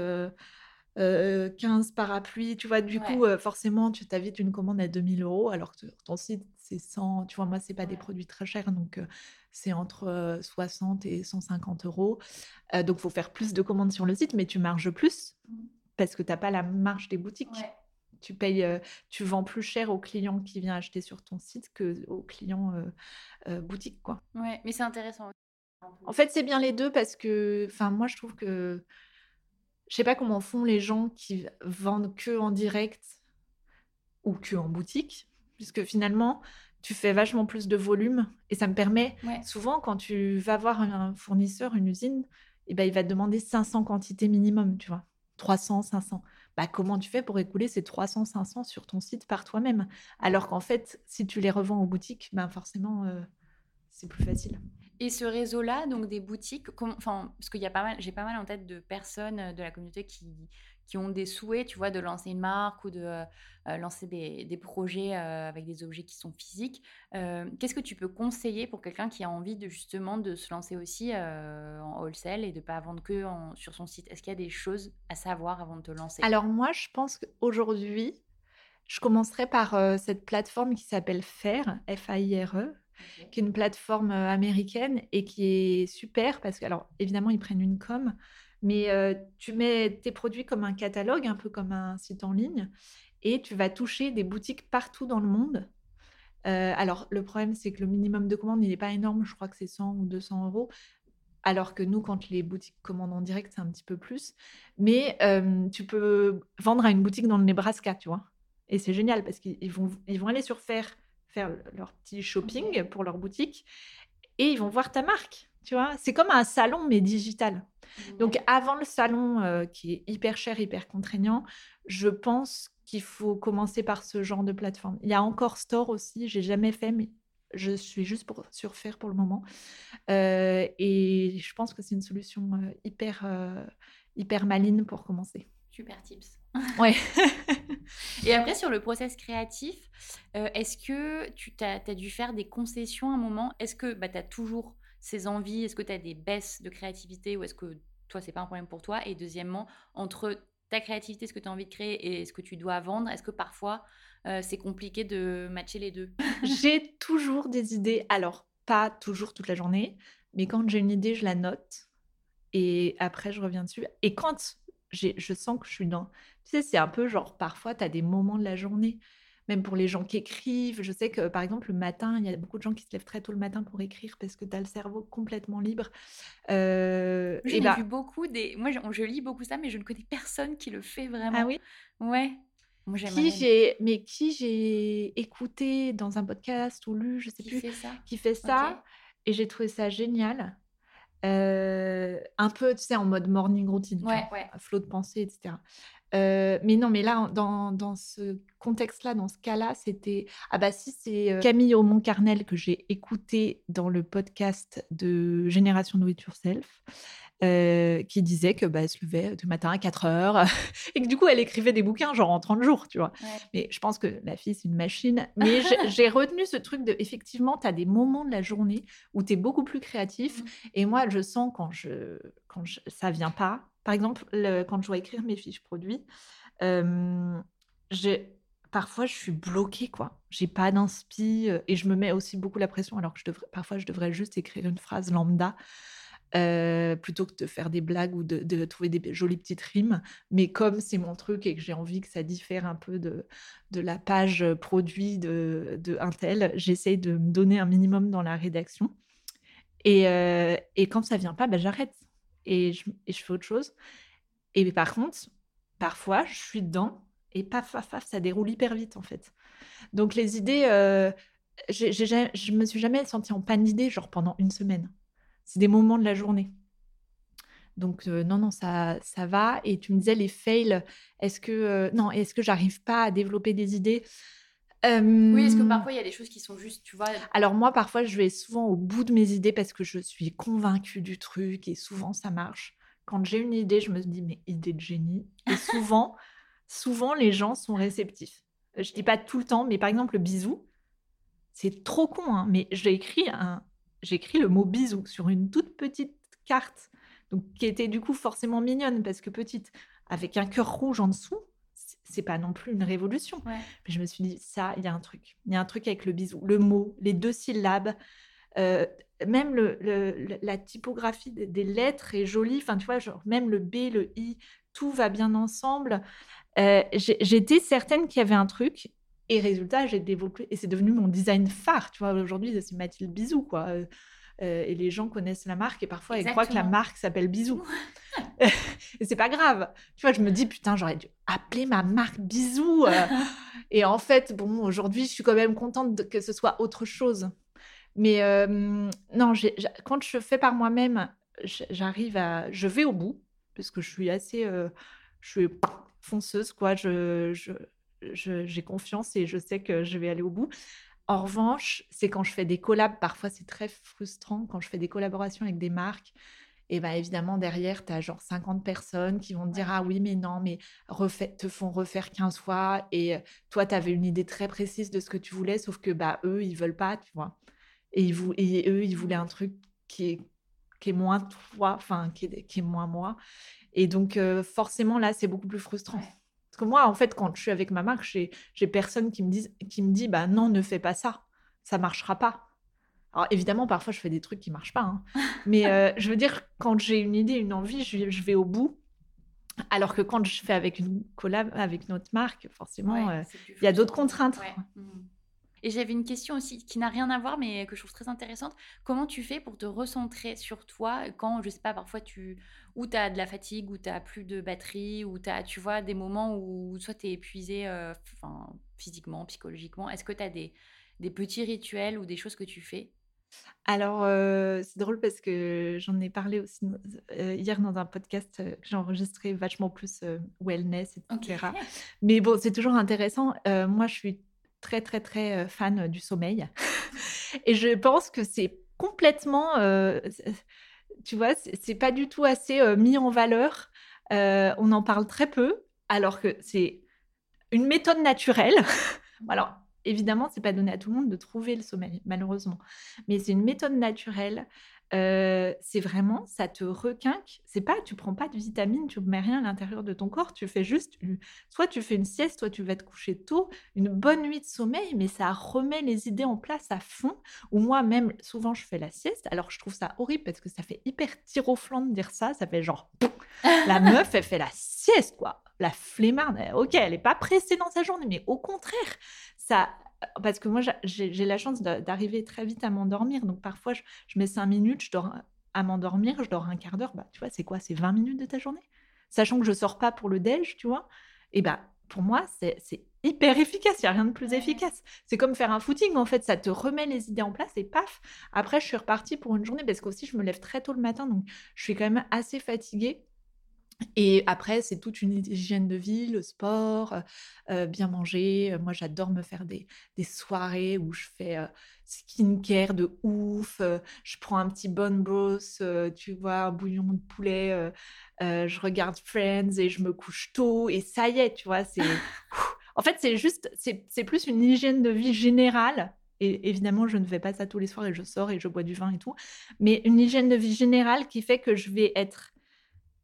15 parapluies. Tu vois, du coup, forcément, tu t'invites une commande à 2000 euros, alors que ton site, c'est 100. Tu vois, moi, c'est pas des produits très chers, donc c'est entre 60 et 150 euros. donc, il faut faire plus de commandes sur le site, mais tu marges plus mmh. parce que tu n'as pas la marge des boutiques. Tu payes, tu vends plus cher au client qui vient acheter sur ton site que au client boutique, quoi. Ouais, mais c'est intéressant. En fait, c'est bien les deux parce que, enfin, moi, je trouve que je sais pas comment font les gens qui vendent que en direct ou que en boutique, puisque finalement, tu fais vachement plus de volume et ça me permet souvent quand tu vas voir un fournisseur, une usine, et eh ben, il va te demander 500 quantités minimum, tu vois, 300, 500. Bah, comment tu fais pour écouler ces 300, 500 sur ton site par toi-même? Alors qu'en fait, si tu les revends en boutique, ben forcément, euh, c'est plus facile. Et ce réseau-là, donc des boutiques, enfin, parce qu'il y a pas mal, j'ai pas mal en tête de personnes euh, de la communauté qui, qui ont des souhaits, tu vois, de lancer une marque ou de euh, lancer des, des projets euh, avec des objets qui sont physiques. Qu'est-ce que tu peux conseiller pour quelqu'un qui a envie de justement de se lancer aussi en wholesale et de pas vendre que sur son site? Est-ce qu'il y a des choses à savoir avant de te lancer? Alors moi, je pense qu'aujourd'hui, je commencerai par cette plateforme qui s'appelle FAIRE, F-A-I-R-E, qui est une plateforme américaine et qui est super parce que, alors évidemment, ils prennent une com, mais tu mets tes produits comme un catalogue, un peu comme un site en ligne, et tu vas toucher des boutiques partout dans le monde. alors, le problème, c'est que le minimum de commande, il n'est pas énorme. Je crois que c'est 100 ou 200 euros. Alors que nous, quand les boutiques commandent en direct, c'est un petit peu plus. Mais tu peux vendre à une boutique dans le Nebraska, tu vois. Et c'est génial parce qu'ils vont, ils vont aller sur Faire faire leur petit shopping pour leur boutique et ils vont voir ta marque. Tu vois, c'est comme un salon mais digital. Donc avant le salon euh, qui est hyper cher, hyper contraignant, je pense qu'il faut commencer par ce genre de plateforme. Il y a encore Store aussi, j'ai jamais fait, mais je suis juste pour surfaire pour le moment. Euh, et je pense que c'est une solution euh, hyper hyper maline pour commencer. Super tips. Ouais. Et après, sur le process créatif, euh, est-ce que tu as, dû faire des concessions à un moment? Est-ce que bah, tu as toujours ces envies? Est-ce que tu as des baisses de créativité ou est-ce que toi, c'est pas un problème pour toi? Et deuxièmement, entre ta créativité, ce que tu as envie de créer et ce que tu dois vendre, est-ce que parfois euh, c'est compliqué de matcher les deux? J'ai toujours des idées. Alors, pas toujours toute la journée, mais quand j'ai une idée, je la note et après, je reviens dessus. Et quand je sens que je suis dans... Tu sais, c'est un peu genre, parfois, tu as des moments de la journée, même pour les gens qui écrivent. Je sais que, par exemple, le matin, il y a beaucoup de gens qui se lèvent très tôt le matin pour écrire parce que tu as le cerveau complètement libre. Euh, Moi, et J'en ai bah, vu beaucoup des. Moi, je, je lis beaucoup ça, mais je ne connais personne qui le fait vraiment. ah oui? Ouais. Moi, qui j'ai mais qui j'ai écouté dans un podcast ou lu, je sais qui plus, fait ça? qui fait ça et j'ai trouvé ça génial. Euh, un peu, tu sais, en mode morning routine, Ouais, vois, ouais. un flot de pensée, etc. Euh, mais non, mais là, dans, dans ce contexte-là, dans ce cas-là, c'était... Ah bah si, c'est euh, Camille Aumont-Carnel que j'ai écouté dans le podcast de Génération Do It Yourself, euh, qui disait que bah, elle se levait du matin à 4 heures et que du coup, elle écrivait des bouquins genre en 30 jours, tu vois. Ouais. Mais je pense que la fille, c'est une machine. Mais j'ai- retenu ce truc de, effectivement, tu as des moments de la journée où tu es beaucoup plus créatif. Mhm. Et moi, je sens quand, je, quand je, ça vient pas. Par exemple, le- quand je dois écrire mes fiches produits, euh, parfois, je suis bloquée, quoi. J'ai pas d'inspi euh, et je me mets aussi beaucoup la pression alors que je devrais, parfois, je devrais juste écrire une phrase lambda. Euh, plutôt que de faire des blagues ou de, trouver des jolies petites rimes. Mais comme c'est mon truc et que j'ai envie que ça diffère un peu de, la page produit de, de Intel, j'essaye de me donner un minimum dans la rédaction. Et, euh, et quand ça vient pas, bah, j'arrête et je, fais autre chose. Et par contre, parfois, je suis dedans et paf, paf, paf, ça déroule hyper vite en fait. Donc les idées, euh, jamais- je me suis jamais sentie en panne d'idées, genre pendant une semaine. C'est des moments de la journée. Donc euh, non, non, ça, ça va. Et tu me disais les fails, est-ce que euh, non, est-ce que j'arrive pas à développer des idées? Oui, est-ce que parfois il y a des choses qui sont juste, tu vois? alors moi, parfois, je vais souvent au bout de mes idées parce que je suis convaincue du truc et souvent ça marche. Quand j'ai une idée, je me dis mais idée de génie. Et souvent, souvent les gens sont réceptifs. Je dis pas tout le temps, mais par exemple le bisou, c'est trop con, hein, mais j'ai écrit un, j'ai écrit le mot bisou sur une toute petite carte, donc qui était du coup forcément mignonne parce que petite, avec un cœur rouge en dessous. c'est- pas non plus une révolution. Ouais. Mais je me suis dit, ça, il y a un truc. Il y a un truc avec le bisou. Le mot, les deux syllabes, euh, même le, le- le- la typographie des, lettres est jolie. Enfin, tu vois, genre, même le B, le I, tout va bien ensemble. Euh, J'étais certaine qu'il y avait un truc. Et résultat, j'ai développé. Et c'est devenu mon design phare. Tu vois, aujourd'hui, c'est Mathilde Bisou, quoi. Euh, euh, et les gens connaissent la marque et parfois ils croient que la marque s'appelle Bisou. et c'est pas grave. Tu vois, je me dis, putain, j'aurais dû appeler ma marque Bisou. euh. et en fait, bon, aujourd'hui, je suis quand même contente de- que ce soit autre chose. Mais euh, non, quand je fais par moi-même, j'arrive à. Je vais au bout, parce que je suis assez. euh, je suis fonceuse, quoi. Je- je- j'ai confiance et je sais que je vais aller au bout. En revanche, c'est quand je fais des collabs, parfois c'est très frustrant quand je fais des collaborations avec des marques. Et bien évidemment, derrière, tu as genre 50 personnes qui vont te dire Ah oui, mais non, mais refait, te font refaire 15 fois. Et euh, toi, tu avais une idée très précise de ce que tu voulais, sauf que bah, eux, ils veulent pas, tu vois. Et, ils vou- et eux, ils voulaient un truc qui est, qui est moins toi, enfin, qui est, qui est moins moi. Et donc, euh, forcément, là, c'est beaucoup plus frustrant. Que moi, en fait, quand je suis avec ma marque, j'ai personne qui me, dise, qui me dit bah non, ne fais pas ça, ça marchera pas. Alors évidemment, parfois, je fais des trucs qui marchent pas. hein. Mais euh, je veux dire, quand j'ai une idée, une envie, je, je vais au bout. Alors que quand je fais avec une collab, avec notre marque, forcément, Ouais, euh, il y a d'autres contraintes. Ouais. Mhm. Et j'avais une question aussi qui n'a rien à voir, mais que je trouve très intéressante. Comment tu fais pour te recentrer sur toi quand, je sais pas, parfois tu ou tu as de la fatigue, ou tu as plus de batterie, ou tu as, tu vois, des moments où soit tu es épuisé euh, physiquement, psychologiquement. Est-ce que tu as des, des petits rituels ou des choses que tu fais? Alors, euh, c'est drôle parce que j'en ai parlé aussi euh, hier dans un podcast euh, que j'ai enregistré vachement plus wellness, etc. Mais bon, c'est toujours intéressant. Moi, je suis très, très, très fan du sommeil. Et je pense que c'est complètement, tu vois, c'est pas du tout assez mis en valeur. On en parle très peu, alors que c'est une méthode naturelle. Alors, évidemment, c'est pas donné à tout le monde de trouver le sommeil, malheureusement. Mais c'est une méthode naturelle euh, c'est vraiment, ça te requinque. C'est pas, tu prends pas de vitamines, tu mets rien à l'intérieur de ton corps. Tu fais juste, soit tu fais une sieste, soit tu vas te coucher tôt, une bonne nuit de sommeil, mais ça remet les idées en place à fond. Ou moi même, souvent je fais la sieste. Alors je trouve ça horrible parce que ça fait hyper tir au flanc de dire ça. Ça fait genre, la meuf, elle fait la sieste quoi. La flemmarde, ok, elle est pas pressée dans sa journée, mais au contraire, ça parce que moi, j'ai la chance d'arriver très vite à m'endormir. Donc parfois, je, mets cinq minutes, je dors à m'endormir, je dors un quart d'heure. Bah, tu vois, c'est quoi? C'est 20 minutes de ta journée? Sachant que je sors pas pour le déj, tu vois? Et bah, pour moi, c'est hyper efficace. Il n'y a rien de plus efficace. C'est comme faire un footing, en fait. Ça te remet les idées en place et paf. Après, je suis repartie pour une journée parce qu'aussi, je me lève très tôt le matin. Donc, je suis quand même assez fatiguée. Et après, c'est toute une hygiène de vie, le sport, bien manger. Moi, j'adore me faire des, des, soirées où je fais skincare de ouf. je prends un petit bone broth, tu vois, un bouillon de poulet. je regarde Friends et je me couche tôt. Et ça y est, tu vois, c'est... en fait, c'est juste, c'est plus une hygiène de vie générale. Et évidemment, je ne fais pas ça tous les soirs et je sors et je bois du vin et tout. Mais une hygiène de vie générale qui fait que je vais être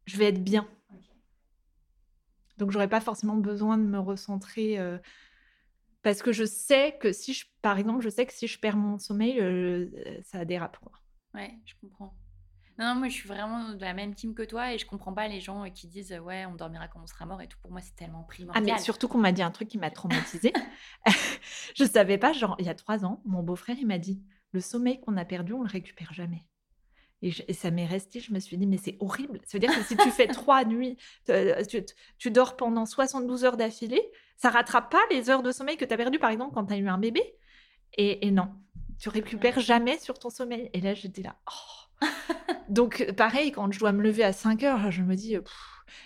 je vais être bien. Donc, j'aurais pas forcément besoin de me recentrer euh, parce que je sais que si je, par exemple, je sais que si je perds mon sommeil, euh, ça dérape. Quoi. Ouais, je comprends. Non, moi, je suis vraiment de la même team que toi et je comprends pas les gens qui disent ouais, on dormira quand on sera mort et tout. Pour moi, c'est tellement primordial. Ah, mais surtout qu'on m'a dit un truc qui m'a traumatisée. je savais pas, genre, il y a trois ans, mon beau-frère, il m'a dit le sommeil qu'on a perdu, on le récupère jamais. Et, ça m'est resté, je me suis dit, mais c'est horrible. Ça veut dire que si tu fais trois nuits, euh, tu, dors pendant 72 heures d'affilée, ça rattrape pas les heures de sommeil que tu as perdues, par exemple, quand tu as eu un bébé? Et, non, tu récupères jamais sur ton sommeil. Et là, j'étais là, oh. Donc, pareil, quand je dois me lever à 5 heures, je me dis,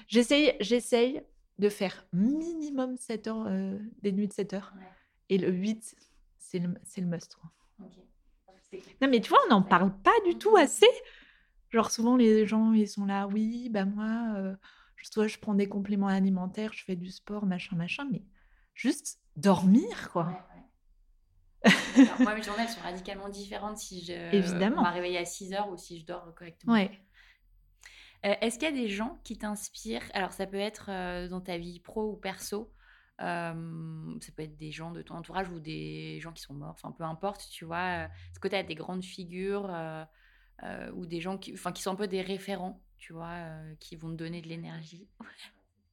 j'essaye, j'essaye de faire minimum 7 heures, euh, des nuits de 7 heures. Et le 8, c'est le, le must. Non, mais tu vois, on n'en parle pas du tout assez. Genre, souvent, les gens, ils sont là, oui, bah moi, euh, soit je prends des compléments alimentaires, je fais du sport, machin, machin, mais juste dormir, quoi. moi, mes journées, elles sont radicalement différentes si je Évidemment. réveiller à 6 heures ou si je dors correctement. Ouais. Euh, est-ce qu'il y a des gens qui t'inspirent? Alors, ça peut être euh, dans ta vie pro ou perso, ça peut être des gens de ton entourage ou des gens qui sont morts, enfin peu importe, tu vois. Est-ce que tu as des grandes figures ou des gens qui, qui sont un peu des référents, tu vois, qui vont te donner de l'énergie?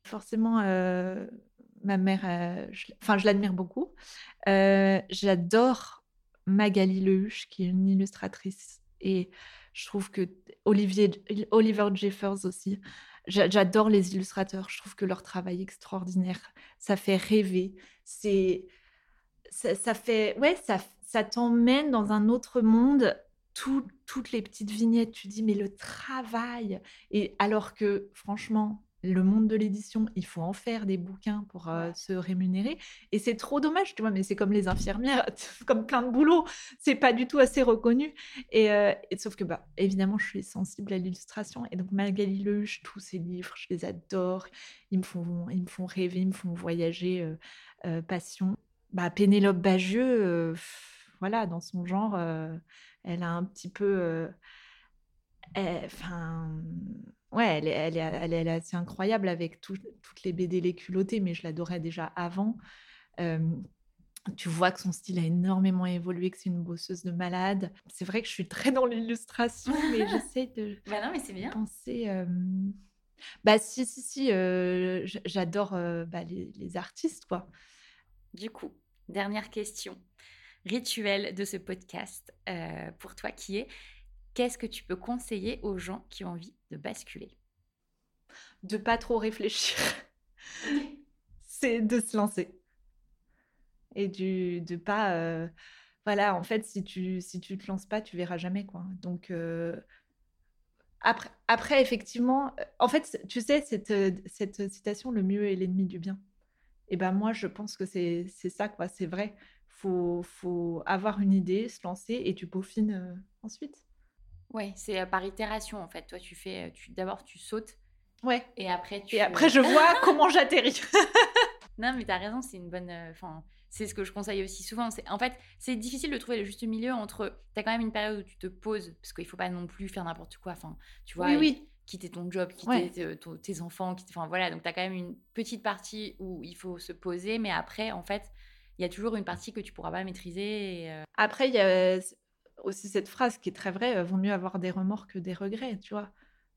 Forcément, ma mère, enfin je l'admire beaucoup. J'adore Magali Lehuche, qui est une illustratrice. Et je trouve que Olivier, Oliver Jeffers aussi. J'adore les illustrateurs. Je trouve que leur travail est extraordinaire. Ça fait rêver. C'est ça, fait ouais ça ça t'emmène dans un autre monde. toutes les petites vignettes, tu dis mais le travail et alors que franchement le monde de l'édition, il faut en faire des bouquins pour euh, se rémunérer. Et c'est trop dommage, tu vois, mais c'est comme les infirmières, comme plein de boulot. C'est pas du tout assez reconnu. Euh, et, sauf que, bah, évidemment, je suis sensible à l'illustration. Et donc, Magali Leuche, tous ses livres, je les adore. Ils me font, ils me font rêver, ils me font voyager. Euh, passion. Bah, Pénélope Bagieux, voilà, dans son genre, elle a un petit peu. Enfin Ouais, elle est, elle, est, elle est assez incroyable avec toutes les BD Les culottés, mais je l'adorais déjà avant. tu vois que son style a énormément évolué, que c'est une bosseuse de malade. C'est vrai que je suis très dans l'illustration, mais j'essaie de bah non, mais c'est bien. penser. Bah si, si, si, j'adore bah, les, les, artistes, quoi. Du coup, dernière question. Rituel de ce podcast pour toi qui est qu'est-ce que tu peux conseiller aux gens qui ont envie de basculer? De pas trop réfléchir. c'est de se lancer. Et du, de pas. Euh, voilà, en fait, si tu si tu te lances pas, tu verras jamais. quoi. Donc. Euh, après, après, effectivement, euh, en fait, tu sais, cette, cette citation, le mieux est l'ennemi du bien. Et ben moi, je pense que c'est ça, quoi. C'est vrai. Faut, faut avoir une idée, se lancer et tu peaufines ensuite. Ouais, c'est par itération en fait. Toi, tu fais, tu d'abord tu sautes. Ouais. Et après tu. Et après, je vois comment j'atterris. Non, mais t'as raison, c'est une bonne. euh, Enfin, c'est ce que je conseille aussi souvent. C'est en fait, c'est difficile de trouver le juste milieu entre. T'as quand même une période où tu te poses parce qu'il faut pas non plus faire n'importe quoi. Enfin, tu vois. Oui, oui. Quitter ton job, quitter Ouais. te- ton- tes enfants, quitter. Enfin voilà. Donc t'as quand même une petite partie où il faut se poser, mais après, en fait, il y a toujours une partie que tu pourras pas maîtriser. et, euh, Après, il y a euh, aussi cette phrase qui est très vraie, euh, vaut mieux avoir des remords que des regrets, tu vois?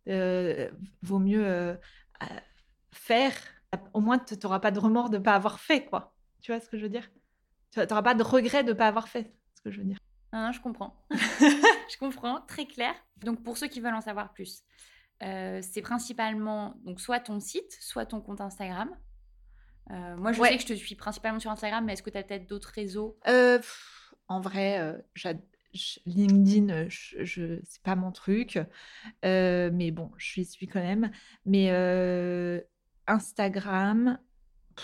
Euh, vaut mieux faire, au moins tu n'auras pas de remords de ne pas avoir fait, quoi. Tu vois ce que je veux dire? Tu n'auras pas de regrets de ne pas avoir fait, ce que je veux dire. Non, je comprends. je comprends, très clair. Donc, pour ceux qui veulent en savoir plus, euh, c'est principalement donc soit ton site, soit ton compte Instagram. Euh, moi, je Ouais. sais que je te suis principalement sur Instagram, mais est-ce que tu as peut-être d'autres réseaux? Euh, pff, en vrai, euh, j'ad- je- LinkedIn, je, je- c'est pas mon truc, Euh, mais bon, j'y suis quand même. Mais euh, Instagram,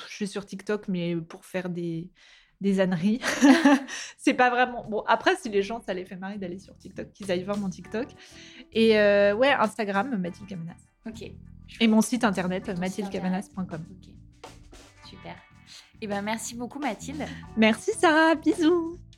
je suis sur TikTok, mais pour faire des, des âneries. c'est pas vraiment. Bon, après, si les gens, ça les fait marrer d'aller sur TikTok, qu'ils aillent voir mon TikTok. Et euh, ouais, Instagram, Mathilde Camanas. Ok. Et mon site internet, mathildecamanas.com. Ok. Super. Eh ben, merci beaucoup, Mathilde. Merci Sarah, bisous.